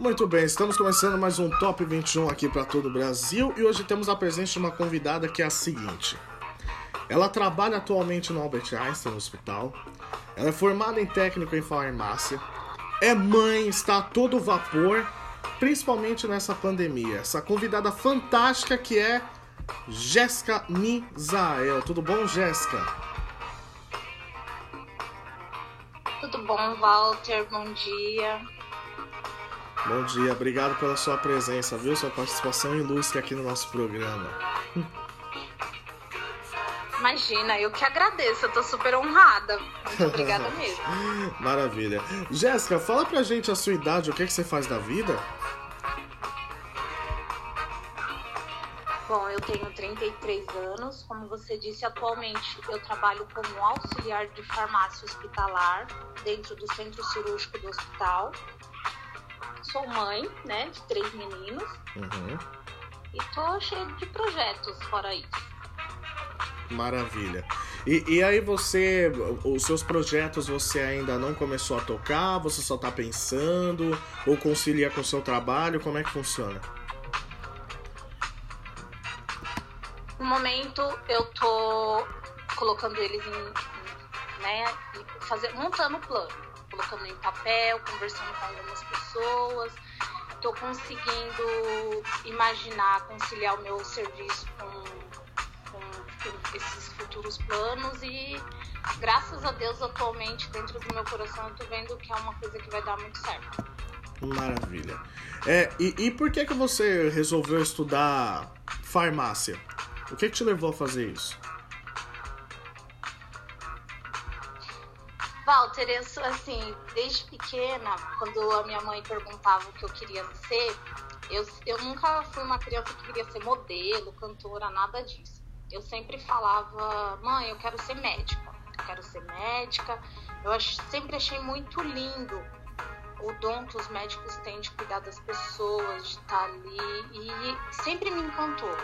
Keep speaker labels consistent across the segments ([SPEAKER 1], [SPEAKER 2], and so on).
[SPEAKER 1] Muito bem, estamos começando mais um Top 21 aqui para todo o Brasil e hoje temos a presença de uma convidada que é a seguinte. Ela trabalha atualmente no Albert Einstein Hospital, ela é formada em técnico em farmácia, é mãe, está a todo vapor, principalmente nessa pandemia. Essa convidada fantástica que é Jéssica Misael. Tudo bom, Jéssica?
[SPEAKER 2] Tudo bom, Walter? Bom dia.
[SPEAKER 1] Bom dia, obrigado pela sua presença, viu? Sua participação ilustre aqui no nosso programa.
[SPEAKER 2] Imagina, eu que agradeço, eu tô super honrada. Muito obrigada mesmo.
[SPEAKER 1] Maravilha. Jéssica, fala pra gente a sua idade, o que, é que você faz da vida?
[SPEAKER 2] Bom, eu tenho 33 anos. Como você disse, atualmente eu trabalho como auxiliar de farmácia hospitalar dentro do centro cirúrgico do hospital sou mãe, né, de três meninos. Uhum. E tô cheio de projetos fora isso.
[SPEAKER 1] Maravilha. E, e aí você, os seus projetos você ainda não começou a tocar? Você só tá pensando? Ou concilia com o seu trabalho? Como é que funciona?
[SPEAKER 2] No momento eu tô colocando eles em, né, fazer, montando o plano colocando em papel, conversando com algumas pessoas. Estou conseguindo imaginar, conciliar o meu serviço com, com, esses futuros planos e graças a Deus atualmente dentro do meu coração eu tô vendo que é uma coisa que vai dar muito certo.
[SPEAKER 1] Maravilha. É, e, e por que que você resolveu estudar farmácia? O que, que te levou a fazer isso?
[SPEAKER 2] Walter, eu sou assim, desde pequena, quando a minha mãe perguntava o que eu queria ser, eu, eu nunca fui uma criança que queria ser modelo, cantora, nada disso. Eu sempre falava, mãe, eu quero ser médica, eu quero ser médica. Eu ach, sempre achei muito lindo o dom que os médicos têm de cuidar das pessoas, de estar ali, e sempre me encantou.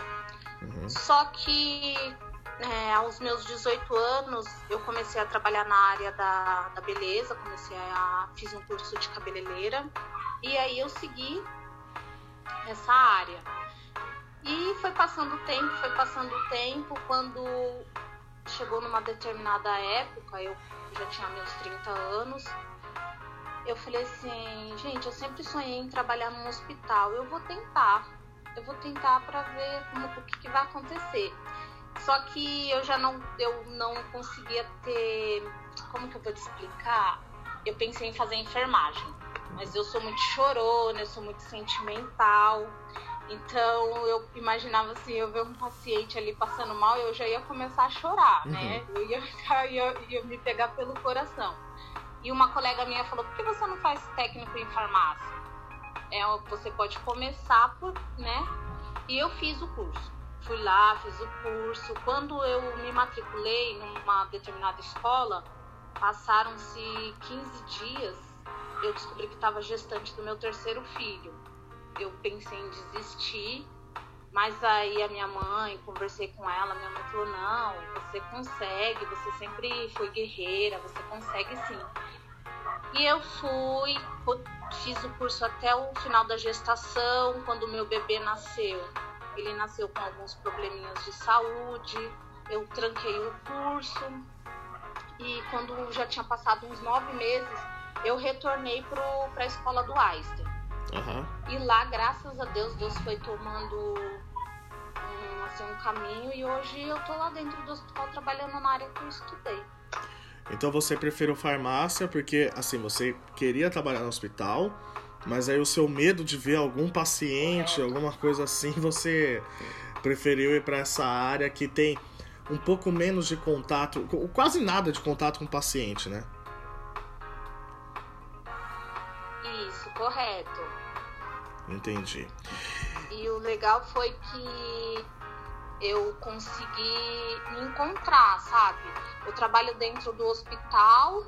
[SPEAKER 2] Uhum. Só que é, aos meus 18 anos, eu comecei a trabalhar na área da, da beleza, comecei a fiz um curso de cabeleireira e aí eu segui essa área. E foi passando o tempo, foi passando o tempo, quando chegou numa determinada época, eu já tinha meus 30 anos, eu falei assim, gente, eu sempre sonhei em trabalhar num hospital, eu vou tentar, eu vou tentar para ver como, o que, que vai acontecer. Só que eu já não, eu não conseguia ter. Como que eu vou te explicar? Eu pensei em fazer enfermagem, mas eu sou muito chorona, eu sou muito sentimental. Então eu imaginava assim, eu ver um paciente ali passando mal, eu já ia começar a chorar, uhum. né? Eu ia, ficar, ia, ia me pegar pelo coração. E uma colega minha falou, por que você não faz técnico em farmácia? É, você pode começar por, né? E eu fiz o curso fui lá, fiz o curso. Quando eu me matriculei numa determinada escola, passaram-se 15 dias, eu descobri que estava gestante do meu terceiro filho. Eu pensei em desistir, mas aí a minha mãe, conversei com ela, minha mãe falou: não, você consegue, você sempre foi guerreira, você consegue sim. E eu fui, fiz o curso até o final da gestação, quando o meu bebê nasceu ele nasceu com alguns probleminhas de saúde, eu tranquei o curso e quando já tinha passado uns nove meses, eu retornei para a escola do Einstein. Uhum. E lá, graças a Deus, Deus foi tomando um, assim, um caminho e hoje eu tô lá dentro do hospital trabalhando na área que eu estudei.
[SPEAKER 1] Então você preferiu farmácia porque, assim, você queria trabalhar no hospital, mas aí o seu medo de ver algum paciente, alguma coisa assim, você preferiu ir para essa área que tem um pouco menos de contato, quase nada de contato com o paciente, né?
[SPEAKER 2] Isso, correto.
[SPEAKER 1] Entendi.
[SPEAKER 2] E o legal foi que eu consegui me encontrar, sabe? Eu trabalho dentro do hospital,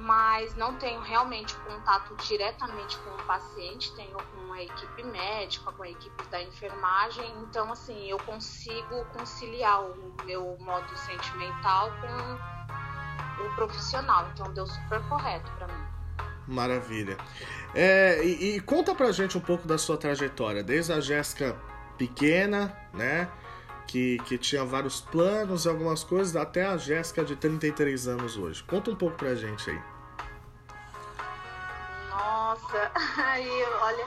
[SPEAKER 2] mas não tenho realmente contato diretamente com o paciente, tenho com a equipe médica, com a equipe da enfermagem, então assim, eu consigo conciliar o meu modo sentimental com o profissional, então deu super correto para mim.
[SPEAKER 1] Maravilha. É, e, e, conta pra gente um pouco da sua trajetória, desde a Jéssica pequena, né? Que, que tinha vários planos e algumas coisas, até a Jéssica de 33 anos hoje. Conta um pouco pra gente aí.
[SPEAKER 2] Nossa, aí olha.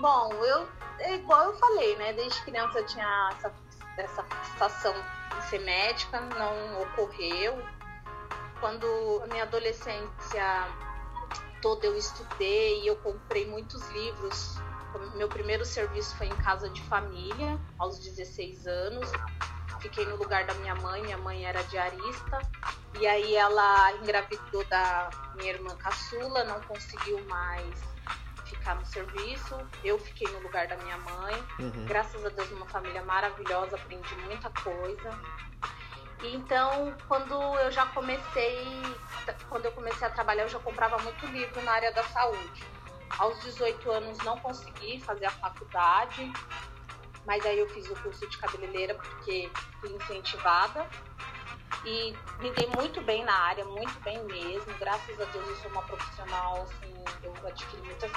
[SPEAKER 2] Bom, eu, é igual eu falei, né? Desde criança eu tinha essa, essa fixação em ser médica, não ocorreu. Quando a minha adolescência toda eu estudei eu comprei muitos livros. Meu primeiro serviço foi em casa de família, aos 16 anos. Fiquei no lugar da minha mãe, minha mãe era diarista. E aí ela engravidou da minha irmã caçula, não conseguiu mais ficar no serviço. Eu fiquei no lugar da minha mãe. Uhum. Graças a Deus, uma família maravilhosa, aprendi muita coisa. Então, quando eu já comecei, quando eu comecei a trabalhar, eu já comprava muito livro na área da saúde. Aos 18 anos não consegui fazer a faculdade, mas aí eu fiz o curso de cabeleireira porque fui incentivada e me dei muito bem na área, muito bem mesmo. Graças a Deus eu sou uma profissional, assim, eu adquiri muita,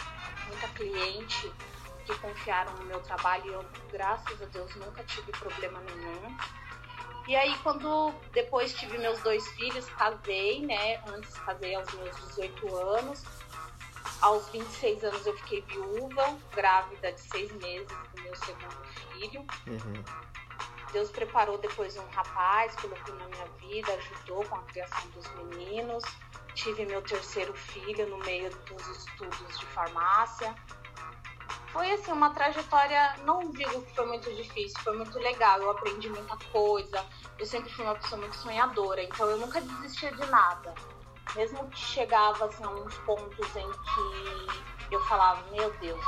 [SPEAKER 2] muita cliente que confiaram no meu trabalho e eu, graças a Deus, nunca tive problema nenhum. E aí, quando depois tive meus dois filhos, casei, né? Antes casei aos meus 18 anos. Aos 26 anos eu fiquei viúva, grávida de seis meses do meu segundo filho. Uhum. Deus preparou depois um rapaz, colocou na minha vida, ajudou com a criação dos meninos. Tive meu terceiro filho no meio dos estudos de farmácia foi assim uma trajetória, não digo que foi muito difícil, foi muito legal, eu aprendi muita coisa. Eu sempre fui uma pessoa muito sonhadora, então eu nunca desistia de nada. Mesmo que chegava assim, a uns pontos em que eu falava, meu Deus,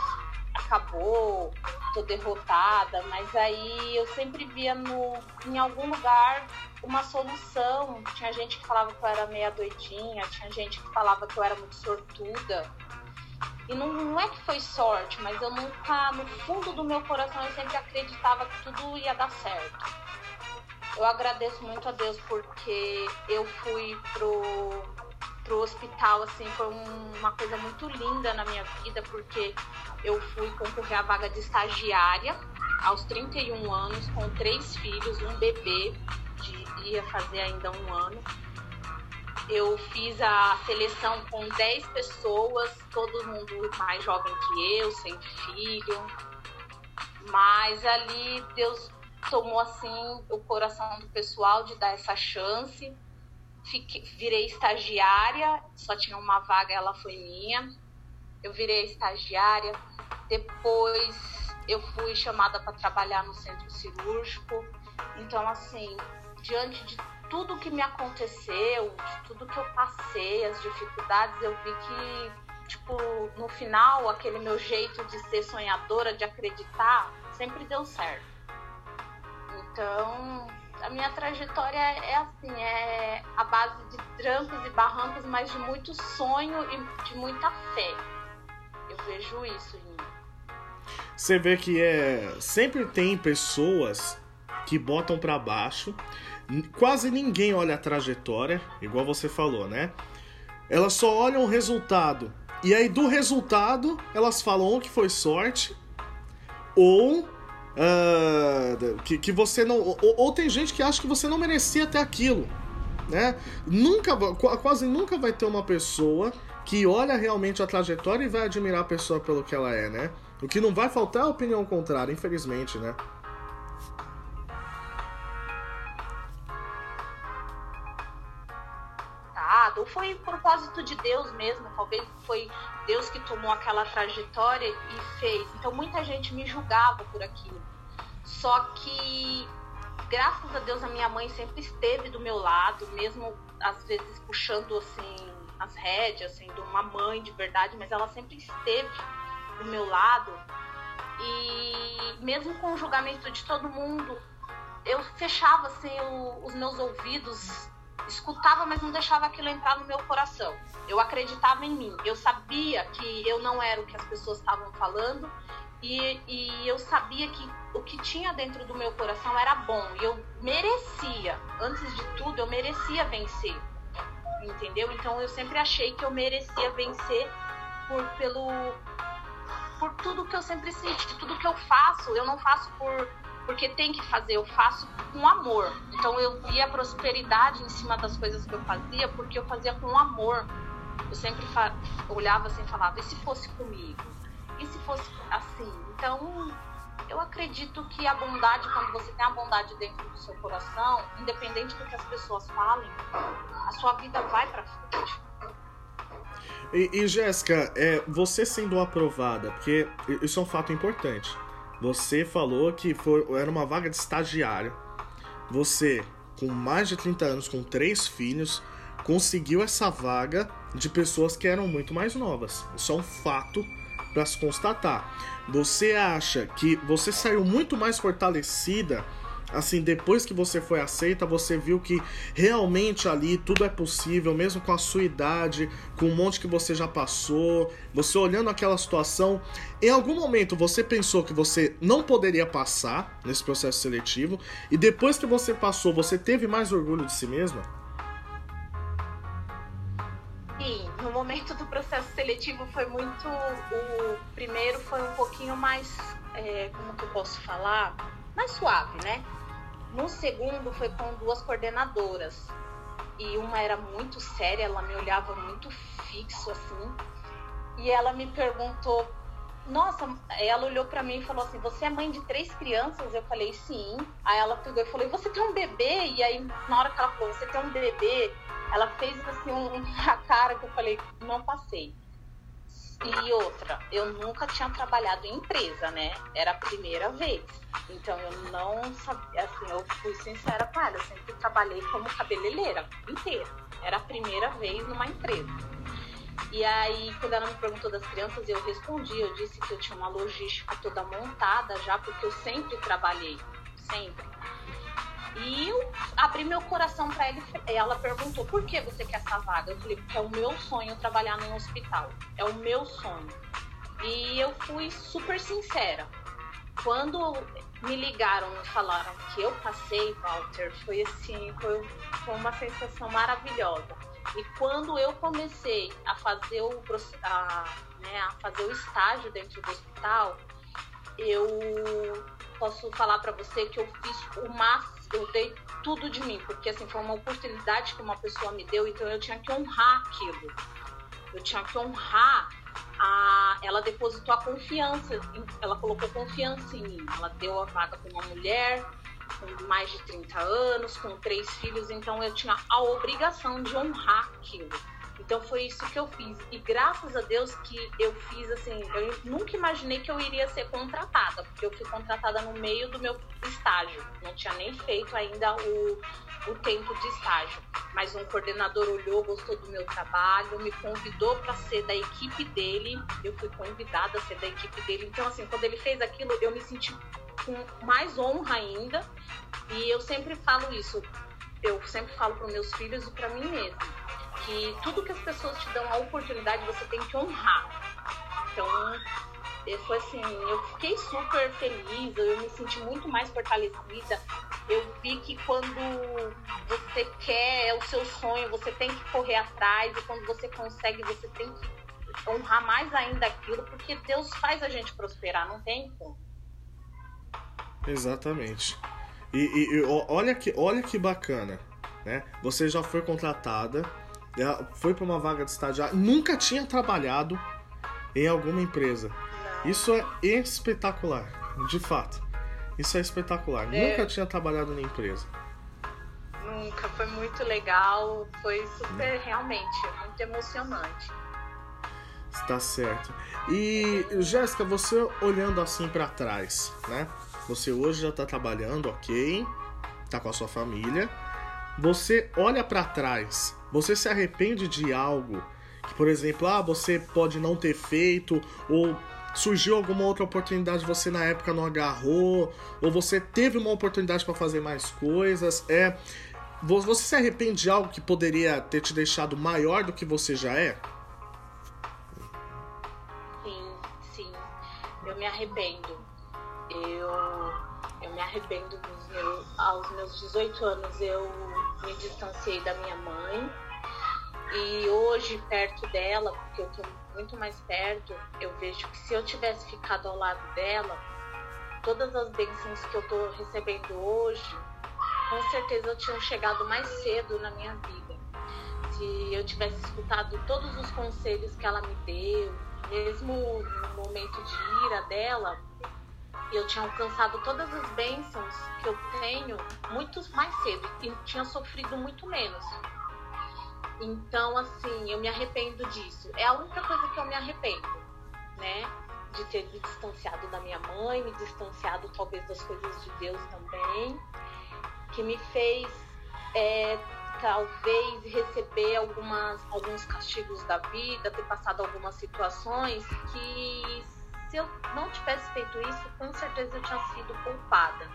[SPEAKER 2] acabou, tô derrotada, mas aí eu sempre via no, em algum lugar uma solução. Tinha gente que falava que eu era meia doidinha, tinha gente que falava que eu era muito sortuda. E não, não é que foi sorte, mas eu nunca, no fundo do meu coração, eu sempre acreditava que tudo ia dar certo. Eu agradeço muito a Deus porque eu fui pro, pro hospital, assim, foi um, uma coisa muito linda na minha vida, porque eu fui concorrer à vaga de estagiária aos 31 anos, com três filhos, um bebê, de, ia fazer ainda um ano eu fiz a seleção com 10 pessoas, todo mundo mais jovem que eu, sem filho. Mas ali Deus tomou assim o coração do pessoal de dar essa chance. Fiquei, virei estagiária, só tinha uma vaga, ela foi minha. Eu virei estagiária. Depois eu fui chamada para trabalhar no centro cirúrgico. Então, assim, diante de tudo que me aconteceu, de tudo que eu passei, as dificuldades, eu vi que, tipo, no final, aquele meu jeito de ser sonhadora, de acreditar, sempre deu certo. Então, a minha trajetória é assim, é a base de trancos e barrancos, mas de muito sonho e de muita fé. Eu vejo isso em mim.
[SPEAKER 1] Você vê que é sempre tem pessoas que botam para baixo quase ninguém olha a trajetória, igual você falou, né? Elas só olham o resultado. E aí, do resultado, elas falam ou que foi sorte, ou uh, que, que você não. Ou, ou, tem gente que acha que você não merecia ter aquilo. Né? Nunca, quase nunca vai ter uma pessoa que olha realmente a trajetória e vai admirar a pessoa pelo que ela é, né? O que não vai faltar é a opinião contrária, infelizmente, né?
[SPEAKER 2] Foi propósito de Deus mesmo, talvez foi Deus que tomou aquela trajetória e fez. Então muita gente me julgava por aquilo. Só que graças a Deus a minha mãe sempre esteve do meu lado, mesmo às vezes puxando assim as rédeas, sendo uma mãe de verdade, mas ela sempre esteve do meu lado. E mesmo com o julgamento de todo mundo, eu fechava assim o, os meus ouvidos escutava, mas não deixava aquilo entrar no meu coração. Eu acreditava em mim. Eu sabia que eu não era o que as pessoas estavam falando e, e eu sabia que o que tinha dentro do meu coração era bom e eu merecia. Antes de tudo, eu merecia vencer. entendeu? Então eu sempre achei que eu merecia vencer por pelo por tudo que eu sempre senti, tudo que eu faço, eu não faço por porque tem que fazer, eu faço com amor. Então eu via prosperidade em cima das coisas que eu fazia, porque eu fazia com amor. Eu sempre olhava assim e falava, e se fosse comigo? E se fosse assim? Então, eu acredito que a bondade, quando você tem a bondade dentro do seu coração, independente do que as pessoas falem, a sua vida vai para frente.
[SPEAKER 1] E, e Jéssica, é, você sendo aprovada, porque isso é um fato importante. Você falou que foi, era uma vaga de estagiário. Você, com mais de 30 anos, com três filhos, conseguiu essa vaga de pessoas que eram muito mais novas. Isso é um fato para se constatar. Você acha que você saiu muito mais fortalecida assim, depois que você foi aceita, você viu que realmente ali tudo é possível, mesmo com a sua idade, com um monte que você já passou, você olhando aquela situação, em algum momento você pensou que você não poderia passar nesse processo seletivo, e depois que você passou, você teve mais orgulho de si mesma?
[SPEAKER 2] Sim, no momento do processo seletivo foi muito. O primeiro foi um pouquinho mais. É, como que eu posso falar? Mais suave, né? No segundo foi com duas coordenadoras. E uma era muito séria, ela me olhava muito fixo assim. E ela me perguntou: "Nossa, ela olhou para mim e falou assim: "Você é mãe de três crianças?" Eu falei: "Sim". Aí ela pegou e falou: "Você tem um bebê?" E aí na hora que ela falou: "Você tem um bebê?" Ela fez assim um, a cara que eu falei: "Não passei". E outra, eu nunca tinha trabalhado em empresa, né? Era a primeira vez. Então eu não sabia, assim, eu fui sincera com ela, eu sempre trabalhei como cabeleireira inteira. Era a primeira vez numa empresa. E aí, quando ela me perguntou das crianças, eu respondi, eu disse que eu tinha uma logística toda montada já, porque eu sempre trabalhei, sempre. E eu abri meu coração para ela e ela perguntou: por que você quer essa vaga? Eu falei: porque é o meu sonho trabalhar num hospital. É o meu sonho. E eu fui super sincera. Quando me ligaram e falaram que eu passei, Walter, foi assim, foi, foi uma sensação maravilhosa. E quando eu comecei a fazer o, a, né, a fazer o estágio dentro do hospital, eu posso falar para você que eu fiz o máximo eu dei tudo de mim, porque assim foi uma oportunidade que uma pessoa me deu, então eu tinha que honrar aquilo. Eu tinha que honrar a, ela depositou a confiança, ela colocou confiança em mim. Ela deu a vaga para uma mulher com mais de 30 anos, com três filhos, então eu tinha a obrigação de honrar aquilo. Então foi isso que eu fiz. E graças a Deus que eu fiz assim, eu nunca imaginei que eu iria ser contratada, porque eu fui contratada no meio do meu estágio. Não tinha nem feito ainda o, o tempo de estágio. Mas um coordenador olhou, gostou do meu trabalho, me convidou para ser da equipe dele. Eu fui convidada a ser da equipe dele. Então, assim, quando ele fez aquilo, eu me senti com mais honra ainda. E eu sempre falo isso. Eu sempre falo para meus filhos e para mim mesma que tudo que as pessoas te dão a oportunidade você tem que honrar. Então, foi assim, eu fiquei super feliz, eu me senti muito mais fortalecida. Eu vi que quando você quer, é o seu sonho, você tem que correr atrás, e quando você consegue, você tem que honrar mais ainda aquilo, porque Deus faz a gente prosperar, não tem como.
[SPEAKER 1] Exatamente. E, e, e olha, que, olha que bacana, né? Você já foi contratada ela foi para uma vaga de estagiário, nunca tinha trabalhado em alguma empresa. Isso é espetacular, de fato. Isso é espetacular. É. Nunca tinha trabalhado em empresa.
[SPEAKER 2] Nunca, foi muito legal, foi super, realmente, muito emocionante.
[SPEAKER 1] Está certo. E Jéssica, você olhando assim para trás, né? Você hoje já está trabalhando, ok? Tá com a sua família. Você olha para trás você se arrepende de algo que, por exemplo, ah, você pode não ter feito ou surgiu alguma outra oportunidade você na época não agarrou ou você teve uma oportunidade para fazer mais coisas, é você se arrepende de algo que poderia ter te deixado maior do que você já é?
[SPEAKER 2] Sim, sim. Eu me arrependo. Eu eu me arrependo dos meus, aos meus 18 anos eu me distanciei da minha mãe E hoje, perto dela, porque eu tô muito mais perto, eu vejo que se eu tivesse ficado ao lado dela, todas as bênçãos que eu tô recebendo hoje, com certeza eu tinha chegado mais cedo na minha vida. Se eu tivesse escutado todos os conselhos que ela me deu, mesmo no momento de ira dela, eu tinha alcançado todas as bênçãos que eu tenho muito mais cedo e tinha sofrido muito menos. Então, assim, eu me arrependo disso. É a única coisa que eu me arrependo, né? De ter me distanciado da minha mãe, me distanciado talvez das coisas de Deus também, que me fez é, talvez receber algumas, alguns castigos da vida, ter passado algumas situações que se eu não tivesse feito isso, com certeza eu tinha sido culpada.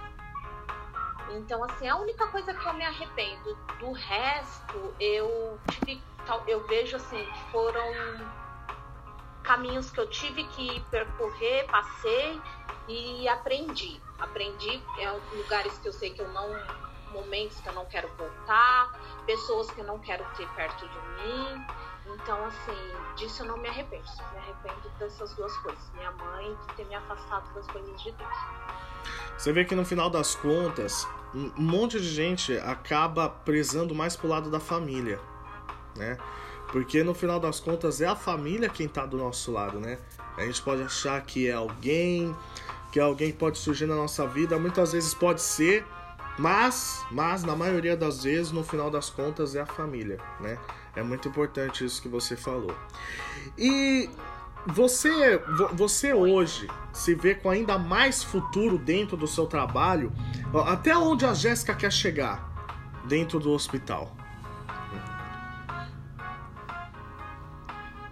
[SPEAKER 2] Então, assim, a única coisa que eu me arrependo, do resto, eu tive, eu vejo assim, foram caminhos que eu tive que percorrer, passei e aprendi. Aprendi é lugares que eu sei que eu não, momentos que eu não quero voltar, pessoas que eu não quero ter perto de mim. Então, assim, disso eu não me arrependo. Me arrependo dessas duas coisas. Minha mãe ter me afastado das coisas de Deus.
[SPEAKER 1] Você vê que no final das contas, um monte de gente acaba prezando mais pro lado da família, né? Porque no final das contas é a família quem tá do nosso lado, né? A gente pode achar que é alguém, que alguém pode surgir na nossa vida, muitas vezes pode ser, mas, mas na maioria das vezes, no final das contas, é a família, né? É muito importante isso que você falou. E você, você hoje se vê com ainda mais futuro dentro do seu trabalho? Até onde a Jéssica quer chegar dentro do hospital?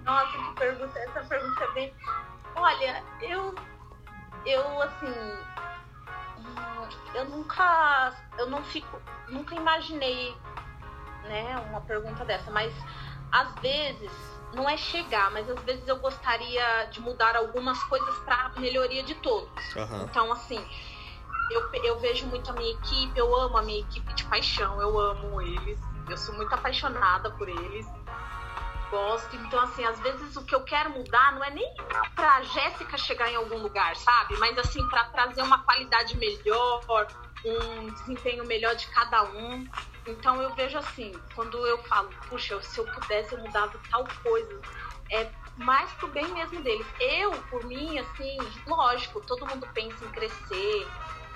[SPEAKER 2] Nossa, essa pergunta é bem. Olha, eu, eu assim, eu nunca, eu não fico, nunca imaginei né, uma pergunta dessa, mas às vezes não é chegar, mas às vezes eu gostaria de mudar algumas coisas para melhoria de todos. Uhum. Então, assim, eu, eu vejo muito a minha equipe, eu amo a minha equipe de paixão, eu amo eles, eu sou muito apaixonada por eles. Gosto, então assim, às vezes o que eu quero mudar não é nem pra Jéssica chegar em algum lugar, sabe? Mas assim, para trazer uma qualidade melhor, um desempenho melhor de cada um. Então eu vejo assim, quando eu falo, puxa, se eu pudesse eu mudava tal coisa, é mais pro bem mesmo deles. Eu, por mim, assim, lógico, todo mundo pensa em crescer.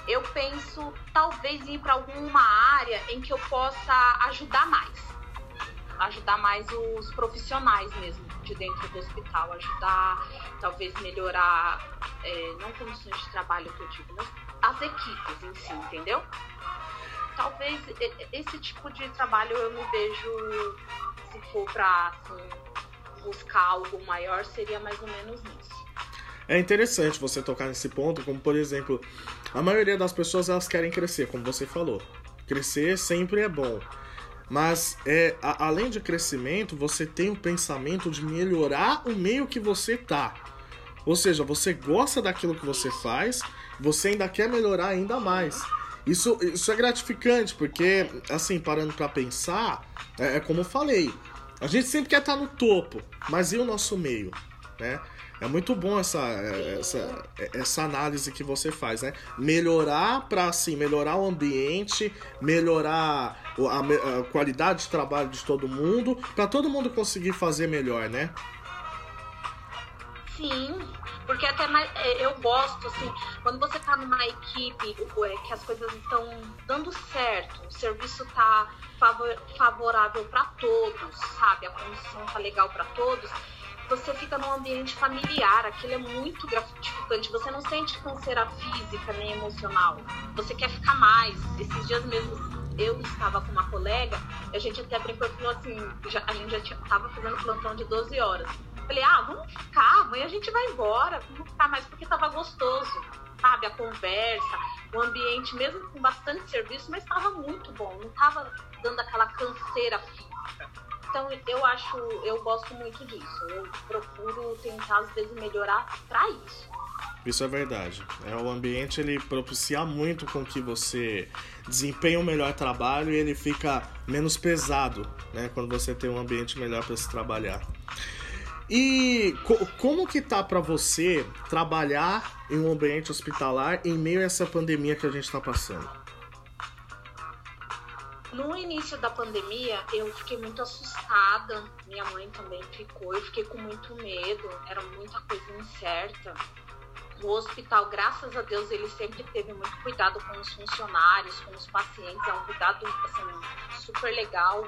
[SPEAKER 2] Eu penso talvez ir para alguma área em que eu possa ajudar mais. Ajudar mais os profissionais mesmo de dentro do hospital, ajudar, talvez melhorar, é, não condições de trabalho que eu digo, mas as equipes em si, entendeu? talvez esse tipo de trabalho eu me vejo, se for para assim, buscar algo maior, seria mais ou menos isso.
[SPEAKER 1] É interessante você tocar nesse ponto, como por exemplo, a maioria das pessoas elas querem crescer, como você falou. Crescer sempre é bom. Mas é, a, além de crescimento, você tem o pensamento de melhorar o meio que você tá. Ou seja, você gosta daquilo que você faz, você ainda quer melhorar ainda mais. Isso, isso é gratificante, porque, assim, parando para pensar, é, é, como eu falei, a gente sempre quer estar no topo, mas e o nosso meio, né? É muito bom essa, essa, essa análise que você faz, né? Melhorar para assim, melhorar o ambiente, melhorar a, a qualidade de trabalho de todo mundo, para todo mundo conseguir fazer melhor, né?
[SPEAKER 2] Sim, porque até mais, é, eu gosto, assim, quando você tá numa equipe é, que as coisas estão dando certo, o serviço tá favor, favorável para todos, sabe? A condição tá legal para todos, você fica num ambiente familiar, aquilo é muito gratificante. Você não sente canseira física nem emocional. Você quer ficar mais. Esses dias mesmo eu estava com uma colega, a gente até brincou falou assim, já, a gente já estava fazendo plantão de 12 horas. Falei, ah, vamos ficar, amanhã a gente vai embora, vamos ficar mais porque tava gostoso, sabe? A conversa, o ambiente, mesmo com bastante serviço, mas estava muito bom, não tava dando aquela canseira física. Então eu acho, eu gosto muito disso. Eu procuro tentar às vezes melhorar para isso.
[SPEAKER 1] Isso é verdade. É, o ambiente ele propicia muito com que você desempenhe um melhor trabalho e ele fica menos pesado, né? Quando você tem um ambiente melhor para se trabalhar. E co como que tá para você trabalhar em um ambiente hospitalar em meio a essa pandemia que a gente está passando?
[SPEAKER 2] No início da pandemia, eu fiquei muito assustada. Minha mãe também ficou. Eu fiquei com muito medo. Era muita coisa incerta o hospital, graças a Deus, ele sempre teve muito cuidado com os funcionários, com os pacientes, é um cuidado assim, super legal.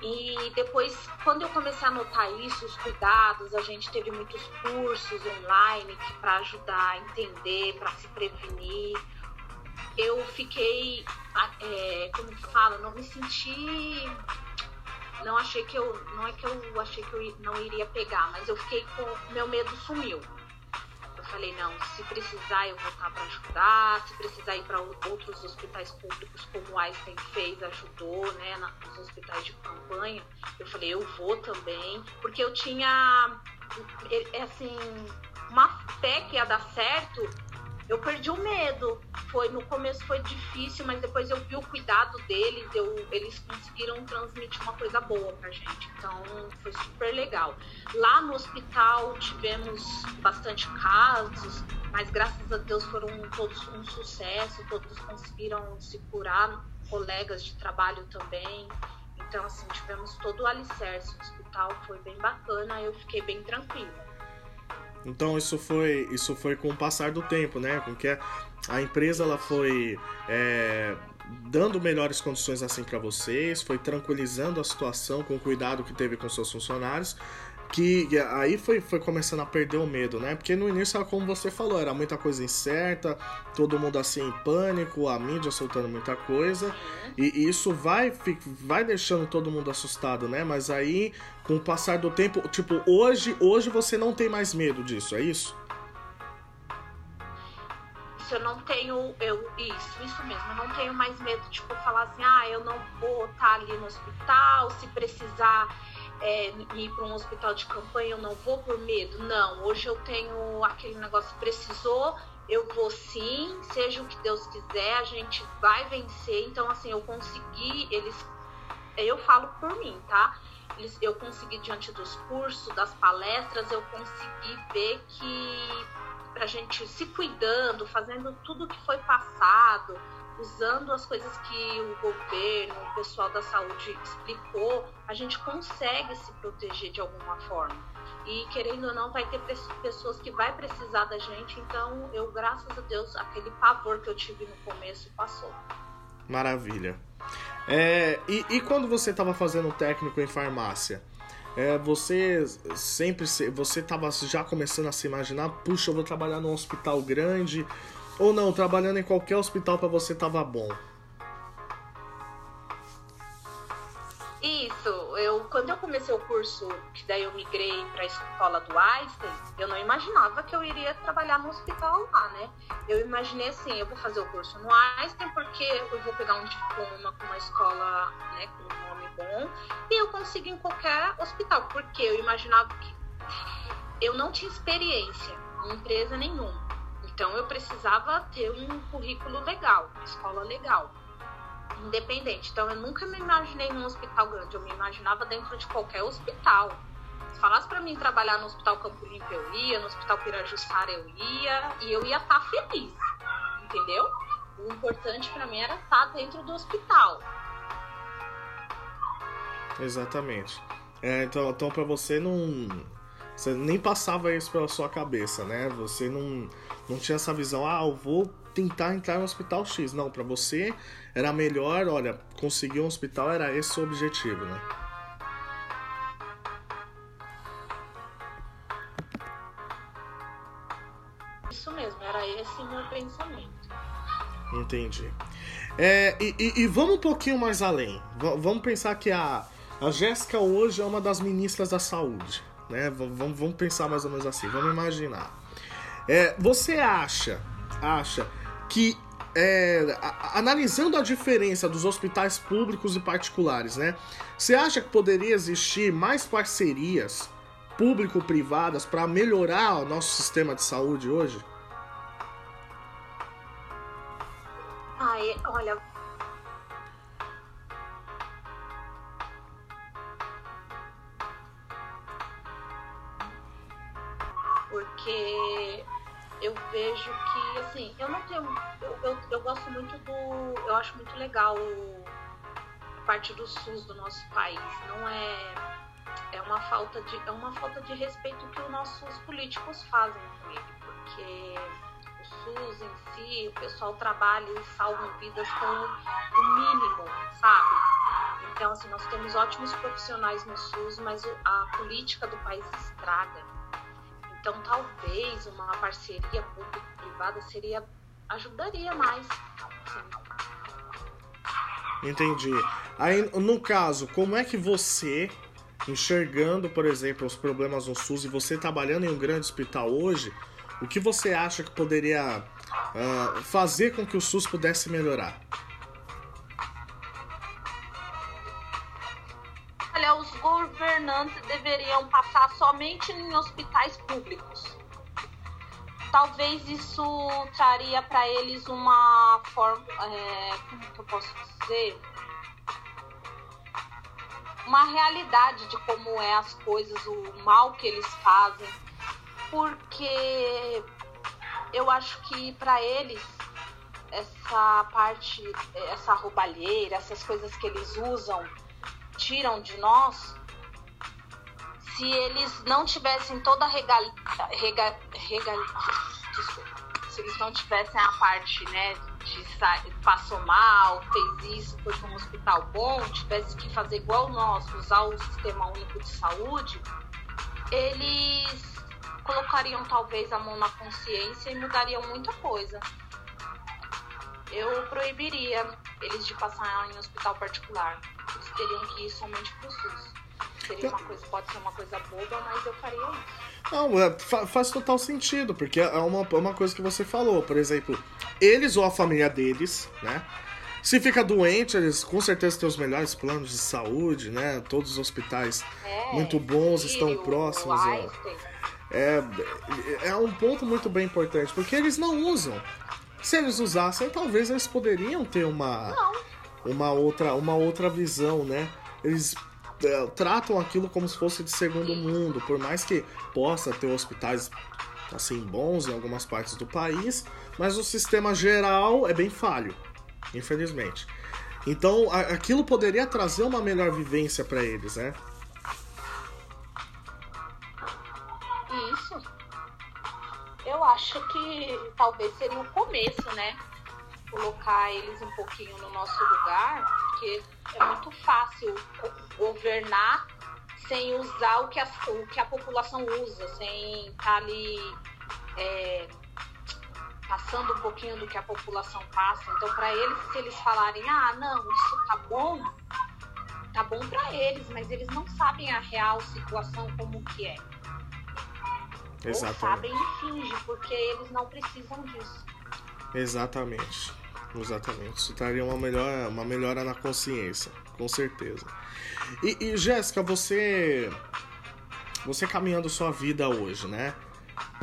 [SPEAKER 2] E depois, quando eu comecei a notar isso, os cuidados, a gente teve muitos cursos online para ajudar a entender, para se prevenir. Eu fiquei, é, como que fala, não me senti não achei que eu não é que eu achei que eu não iria pegar, mas eu fiquei com meu medo sumiu falei, não, se precisar eu vou estar para ajudar, se precisar ir para outros hospitais públicos, como o Einstein fez, ajudou, né, nos hospitais de campanha, eu falei, eu vou também, porque eu tinha, é, assim, uma fé que ia dar certo, eu perdi o medo. Foi no começo foi difícil, mas depois eu vi o cuidado deles, eu, eles conseguiram transmitir uma coisa boa pra gente. Então foi super legal. Lá no hospital tivemos bastante casos, mas graças a Deus foram todos um sucesso, todos conseguiram se curar, colegas de trabalho também. Então, assim, tivemos todo o alicerce. O hospital foi bem bacana, eu fiquei bem tranquila.
[SPEAKER 1] Então isso foi isso foi com o passar do tempo, né? Com que a empresa ela foi é, dando melhores condições assim para vocês, foi tranquilizando a situação com o cuidado que teve com seus funcionários que aí foi, foi começando a perder o medo, né? Porque no início era como você falou, era muita coisa incerta, todo mundo assim em pânico, a mídia soltando muita coisa, e isso vai, vai deixando todo mundo assustado, né? Mas aí, com o passar do tempo, tipo, hoje, hoje você não tem mais medo disso, é isso?
[SPEAKER 2] eu não tenho, eu, isso, isso mesmo, eu não tenho mais medo, tipo, falar assim, ah, eu não vou estar ali no hospital, se precisar é, ir para um hospital de campanha, eu não vou por medo. Não, hoje eu tenho aquele negócio, precisou, eu vou sim, seja o que Deus quiser, a gente vai vencer. Então, assim, eu consegui, eles. Eu falo por mim, tá? Eles, eu consegui, diante dos cursos, das palestras, eu consegui ver que pra gente se cuidando, fazendo tudo que foi passado, usando as coisas que o governo, o pessoal da saúde explicou, a gente consegue se proteger de alguma forma. E querendo ou não, vai ter pessoas que vai precisar da gente, então eu, graças a Deus, aquele pavor que eu tive no começo passou.
[SPEAKER 1] Maravilha. É, e, e quando você estava fazendo técnico em farmácia, é, você sempre você estava já começando a se imaginar, puxa, eu vou trabalhar num hospital grande, ou não, trabalhando em qualquer hospital para você tava bom?
[SPEAKER 2] Isso, eu quando eu comecei o curso, que daí eu migrei para a escola do Einstein, eu não imaginava que eu iria trabalhar no hospital lá, né? Eu imaginei assim, eu vou fazer o curso no Einstein porque eu vou pegar um diploma com uma escola, né, com um nome bom, e eu consigo em qualquer hospital, porque eu imaginava que eu não tinha experiência em empresa nenhuma. Então eu precisava ter um currículo legal, uma escola legal, independente. Então eu nunca me imaginei num hospital grande, eu me imaginava dentro de qualquer hospital. Se falasse para mim trabalhar no Hospital Campo Limpo, eu ia, no Hospital Pirajussara eu ia, e eu ia estar tá feliz, entendeu? O importante para mim era estar tá dentro do hospital.
[SPEAKER 1] Exatamente. É, então, então para você não você nem passava isso pela sua cabeça, né? Você não, não tinha essa visão, ah, eu vou tentar entrar no hospital X. Não, para você era melhor, olha, conseguir um hospital era esse o objetivo, né?
[SPEAKER 2] Isso mesmo, era esse o meu pensamento.
[SPEAKER 1] Entendi. É, e, e, e, vamos um pouquinho mais além. V vamos pensar que a, a Jéssica hoje é uma das ministras da saúde né? Vamos, vamos pensar mais ou menos assim, vamos imaginar. É, você acha, acha que é, analisando a diferença dos hospitais públicos e particulares, né? Você acha que poderia existir mais parcerias público-privadas para melhorar o nosso sistema de saúde hoje?
[SPEAKER 2] Ai, olha, porque eu vejo que, assim, eu não tenho. Eu, eu, eu gosto muito do. Eu acho muito legal a parte do SUS do nosso país. Não é. É uma falta de, é uma falta de respeito que os nossos políticos fazem com ele, porque o SUS em si, o pessoal trabalha e salva vidas com o mínimo, sabe? Então, assim, nós temos ótimos profissionais no SUS, mas a política do país estraga. Então, talvez uma parceria público-privada seria ajudaria mais.
[SPEAKER 1] Entendi. Aí, no caso, como é que você, enxergando, por exemplo, os problemas no SUS e você trabalhando em um grande hospital hoje, o que você acha que poderia uh, fazer com que o SUS pudesse melhorar?
[SPEAKER 2] Somente em hospitais públicos. Talvez isso traria para eles uma forma, é, como que eu posso dizer, uma realidade de como é as coisas, o mal que eles fazem, porque eu acho que para eles essa parte, essa roubalheira, essas coisas que eles usam tiram de nós, se eles não tivessem toda a regal, regal, regal desculpa, se eles não tivessem a parte, né, de passou mal, fez isso, foi para um hospital bom, tivesse que fazer igual nós, usar o sistema único de saúde, eles colocariam talvez a mão na consciência e mudariam muita coisa. Eu proibiria eles de passar em hospital particular eles teriam que ir somente pro SUS. Seria uma coisa, pode ser uma coisa boba, mas eu faria isso. Não,
[SPEAKER 1] é, faz total sentido, porque é uma, é uma coisa que você falou. Por exemplo, eles ou a família deles, né? Se fica doente, eles com certeza têm os melhores planos de saúde, né? Todos os hospitais é, muito bons estão próximos. É, é um ponto muito bem importante, porque eles não usam. Se eles usassem, talvez eles poderiam ter uma. Não uma outra, uma outra visão, né? Eles é, tratam aquilo como se fosse de segundo mundo, por mais que possa ter hospitais assim bons em algumas partes do país, mas o sistema geral é bem falho, infelizmente. Então, aquilo poderia trazer uma melhor vivência para eles, né?
[SPEAKER 2] Isso. Eu acho que talvez seria o começo, né? colocar eles um pouquinho no nosso lugar, porque é muito fácil governar sem usar o que a, o que a população usa, sem estar tá ali é, passando um pouquinho do que a população passa. Então, para eles, se eles falarem, ah, não, isso tá bom, tá bom para eles, mas eles não sabem a real situação como que é. Exatamente. Ou sabem e fingem, porque eles não precisam disso.
[SPEAKER 1] Exatamente. Exatamente. Isso traria uma melhora, uma melhora na consciência, com certeza. E, e Jéssica, você. Você caminhando sua vida hoje, né?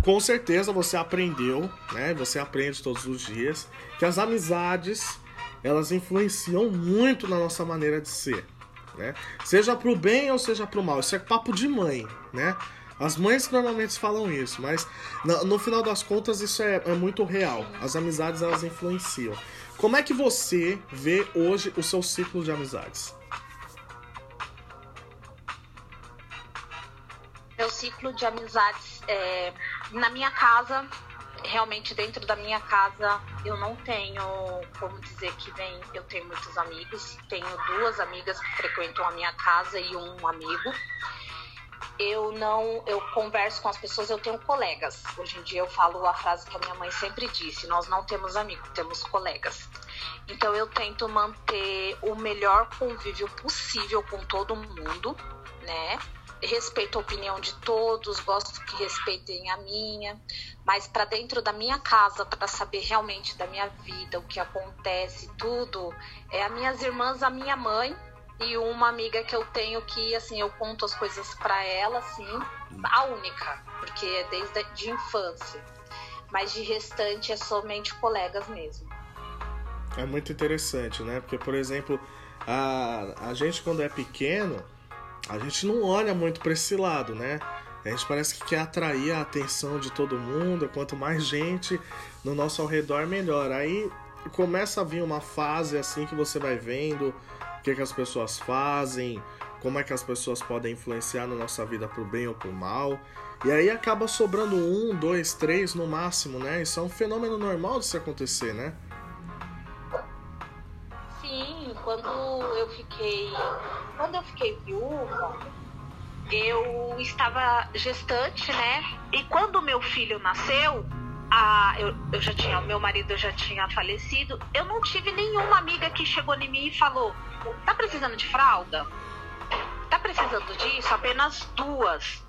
[SPEAKER 1] Com certeza você aprendeu, né? Você aprende todos os dias que as amizades elas influenciam muito na nossa maneira de ser, né? Seja pro bem ou seja pro mal. Isso é papo de mãe, né? As mães normalmente falam isso, mas no, no final das contas isso é, é, muito real. As amizades elas influenciam. Como é que você vê hoje o seu ciclo de amizades?
[SPEAKER 2] Meu ciclo de amizades é, na minha casa, realmente dentro da minha casa, eu não tenho como dizer que vem, eu tenho muitos amigos. Tenho duas amigas que frequentam a minha casa e um amigo eu não, eu converso com as pessoas, eu tenho colegas. Hoje em dia eu falo a frase que a minha mãe sempre disse: nós não temos amigos, temos colegas. Então eu tento manter o melhor convívio possível com todo mundo, né? Respeito a opinião de todos, gosto que respeitem a minha, mas para dentro da minha casa, para saber realmente da minha vida, o que acontece, tudo, é as minhas irmãs, a minha mãe e uma amiga que eu tenho que, assim, eu conto as coisas para ela, assim, a única, porque é desde de infância. Mas de restante é somente colegas mesmo.
[SPEAKER 1] É muito interessante, né? Porque, por exemplo, a, a gente quando é pequeno, a gente não olha muito para esse lado, né? A gente parece que quer atrair a atenção de todo mundo, quanto mais gente no nosso ao redor, melhor. Aí começa a vir uma fase assim que você vai vendo o que, que as pessoas fazem, como é que as pessoas podem influenciar na nossa vida pro bem ou pro mal. E aí acaba sobrando um, dois, três no máximo, né? Isso é um fenômeno normal de se acontecer, né?
[SPEAKER 2] Sim, quando eu fiquei. Quando eu fiquei viúva, eu estava gestante, né? E quando meu filho nasceu, a, eu, eu já tinha, meu marido já tinha falecido, eu não tive nenhuma amiga que chegou em mim e falou: tá precisando de fralda? Tá precisando disso? Apenas duas.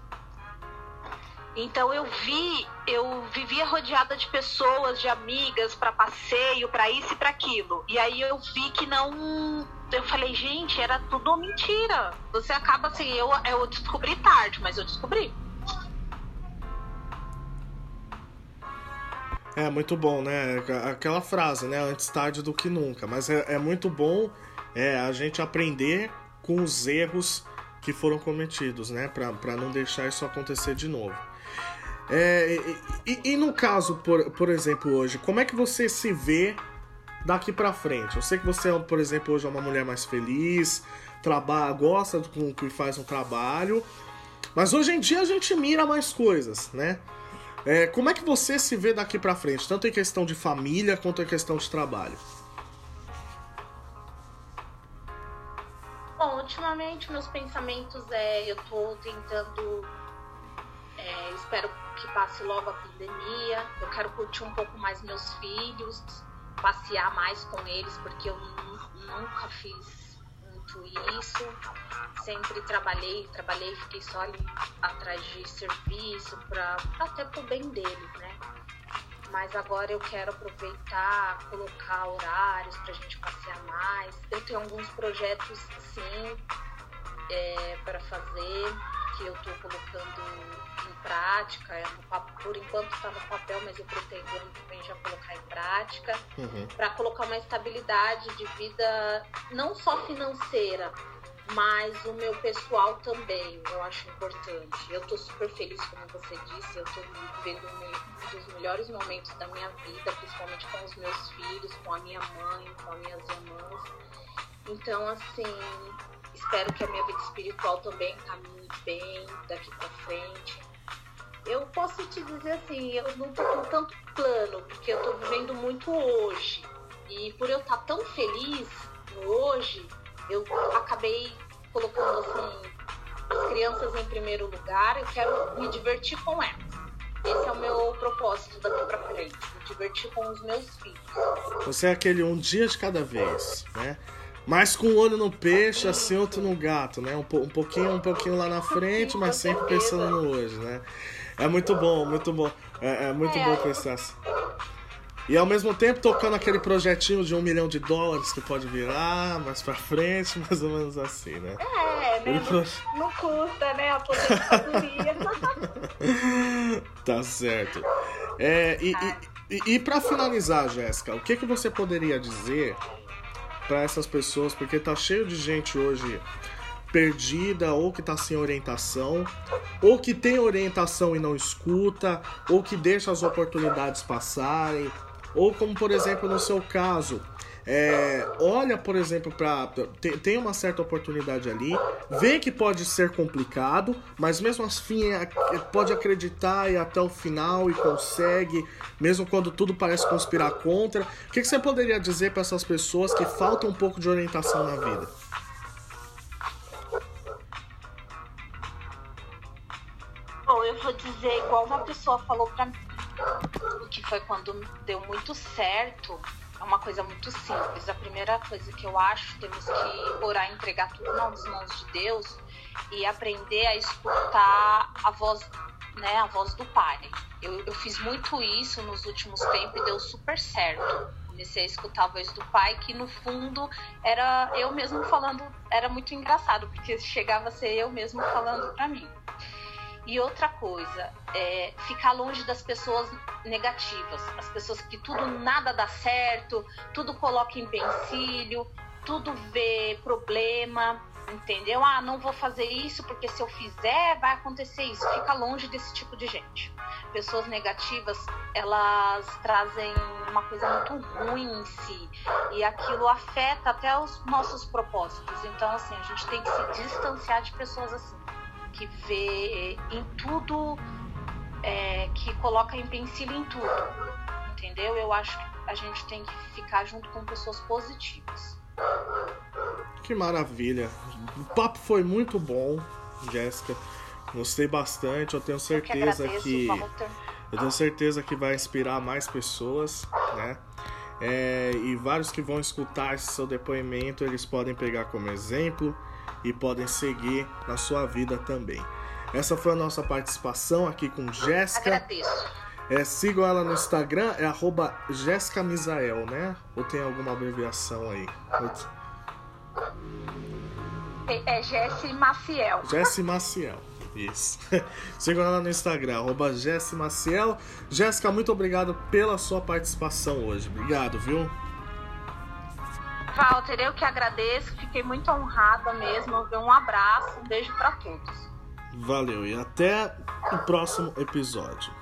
[SPEAKER 2] Então eu vi, eu vivia rodeada de pessoas, de amigas para passeio, para isso e para aquilo. E aí eu vi que não, eu falei, gente, era tudo mentira. Você acaba assim, eu eu descobri tarde, mas eu descobri.
[SPEAKER 1] É muito bom, né? Aquela frase, né? Antes tarde do que nunca. Mas é, é muito bom é, a gente aprender com os erros que foram cometidos, né? Para não deixar isso acontecer de novo. É, e, e, no caso, por, por exemplo, hoje, como é que você se vê daqui para frente? Eu sei que você, por exemplo, hoje é uma mulher mais feliz, trabalha, gosta do que faz um trabalho, mas hoje em dia a gente mira mais coisas, né? É, como é que você se vê daqui para frente, tanto em questão de família quanto em questão de trabalho?
[SPEAKER 2] Bom, ultimamente meus pensamentos é, eu tô tentando, é, espero que passe logo a pandemia, eu quero curtir um pouco mais meus filhos, passear mais com eles, porque eu nunca fiz muito isso. Sempre trabalhei, trabalhei, fiquei só ali atrás de serviço, pra, até pro bem deles, né? Mas agora eu quero aproveitar, colocar horários pra gente passear mais. Eu tenho alguns projetos, sim, é, para fazer, que eu tô colocando em prática. É por enquanto está no papel, mas eu pretendo também já colocar em prática. Uhum. Para colocar uma estabilidade de vida, não só financeira, mas o meu pessoal também, eu acho importante. Eu tô super feliz, como você disse, eu tô vivendo um dos melhores momentos da minha vida, principalmente com os meus filhos, com a minha mãe, com as minhas irmãs. Então, assim, espero que a minha vida espiritual também caminhe bem daqui para frente. Eu posso te dizer assim, eu não tô com tanto plano, porque eu tô vivendo muito hoje. E por eu estar tá tão feliz no hoje, eu acabei colocando assim as crianças em primeiro lugar, eu quero me divertir com elas. Esse é o meu propósito daqui pra frente, me divertir com os meus filhos.
[SPEAKER 1] Você é aquele um dia de cada vez, né? Mas com um olho no peixe, assim, outro no gato, né? Um, um pouquinho, um pouquinho lá na frente, mas sempre pensando no hoje, né? É muito bom, muito bom. É, é muito é, bom pensar assim. E ao mesmo tempo tocando aquele projetinho de um milhão de dólares que pode virar mais pra frente, mais ou menos assim, né?
[SPEAKER 2] É, né? Não, não custa, né? A aposentadoria.
[SPEAKER 1] tá certo. É, e, e, e, e pra finalizar, Jéssica, o que, que você poderia dizer para essas pessoas? Porque tá cheio de gente hoje perdida ou que está sem orientação, ou que tem orientação e não escuta, ou que deixa as oportunidades passarem, ou como por exemplo no seu caso, é, olha, por exemplo, para tem, tem, uma certa oportunidade ali, vê que pode ser complicado, mas mesmo assim é, é, pode acreditar e até o final e consegue, mesmo quando tudo parece conspirar contra. O que, que você poderia dizer para essas pessoas que falta um pouco de orientação na vida?
[SPEAKER 2] Bom, eu vou dizer igual uma pessoa falou para mim que foi quando deu muito certo, uma coisa muito simples. A primeira coisa que eu acho, temos que orar e entregar tudo nas mãos de Deus e aprender a escutar a voz, né, a voz do Pai. Eu, eu fiz muito isso nos últimos tempos e deu super certo. comecei a escutar a voz do pai, que no fundo era eu mesmo falando, era muito engraçado, porque chegava a ser eu mesmo falando para mim. E outra coisa, é ficar longe das pessoas negativas, as pessoas que tudo nada dá certo, tudo coloca em empecilho, tudo vê problema, entendeu? Ah, não vou fazer isso porque se eu fizer vai acontecer isso. Fica longe desse tipo de gente. Pessoas negativas, elas trazem uma coisa muito ruim em si e aquilo afeta até os nossos propósitos. Então, assim, a gente tem que se distanciar de pessoas assim, que vê em tudo, é, que coloca empecilho em tudo, entendeu? Eu acho que a gente tem que ficar junto com pessoas positivas.
[SPEAKER 1] Que maravilha. O papo foi muito bom, Jéssica. Gostei bastante. Eu tenho certeza
[SPEAKER 2] eu
[SPEAKER 1] que,
[SPEAKER 2] que
[SPEAKER 1] eu tenho certeza que vai inspirar mais pessoas, né? É, e vários que vão escutar esse seu depoimento, eles podem pegar como exemplo e podem seguir na sua vida também. Essa foi a nossa participação aqui com Jéssica.
[SPEAKER 2] Agradeço.
[SPEAKER 1] É, sigam ela no Instagram, é arroba Jéssica Misael, né? Ou tem alguma abreviação aí?
[SPEAKER 2] É Jesse Maciel.
[SPEAKER 1] Jesse Maciel. Isso. Sigam ela no Instagram, arroba Jesse Maciel. Jéssica, muito obrigado pela sua participação hoje. Obrigado, viu?
[SPEAKER 2] Walter, eu que agradeço, fiquei muito honrada mesmo. Um abraço, um beijo para todos.
[SPEAKER 1] Valeu e até o próximo episódio.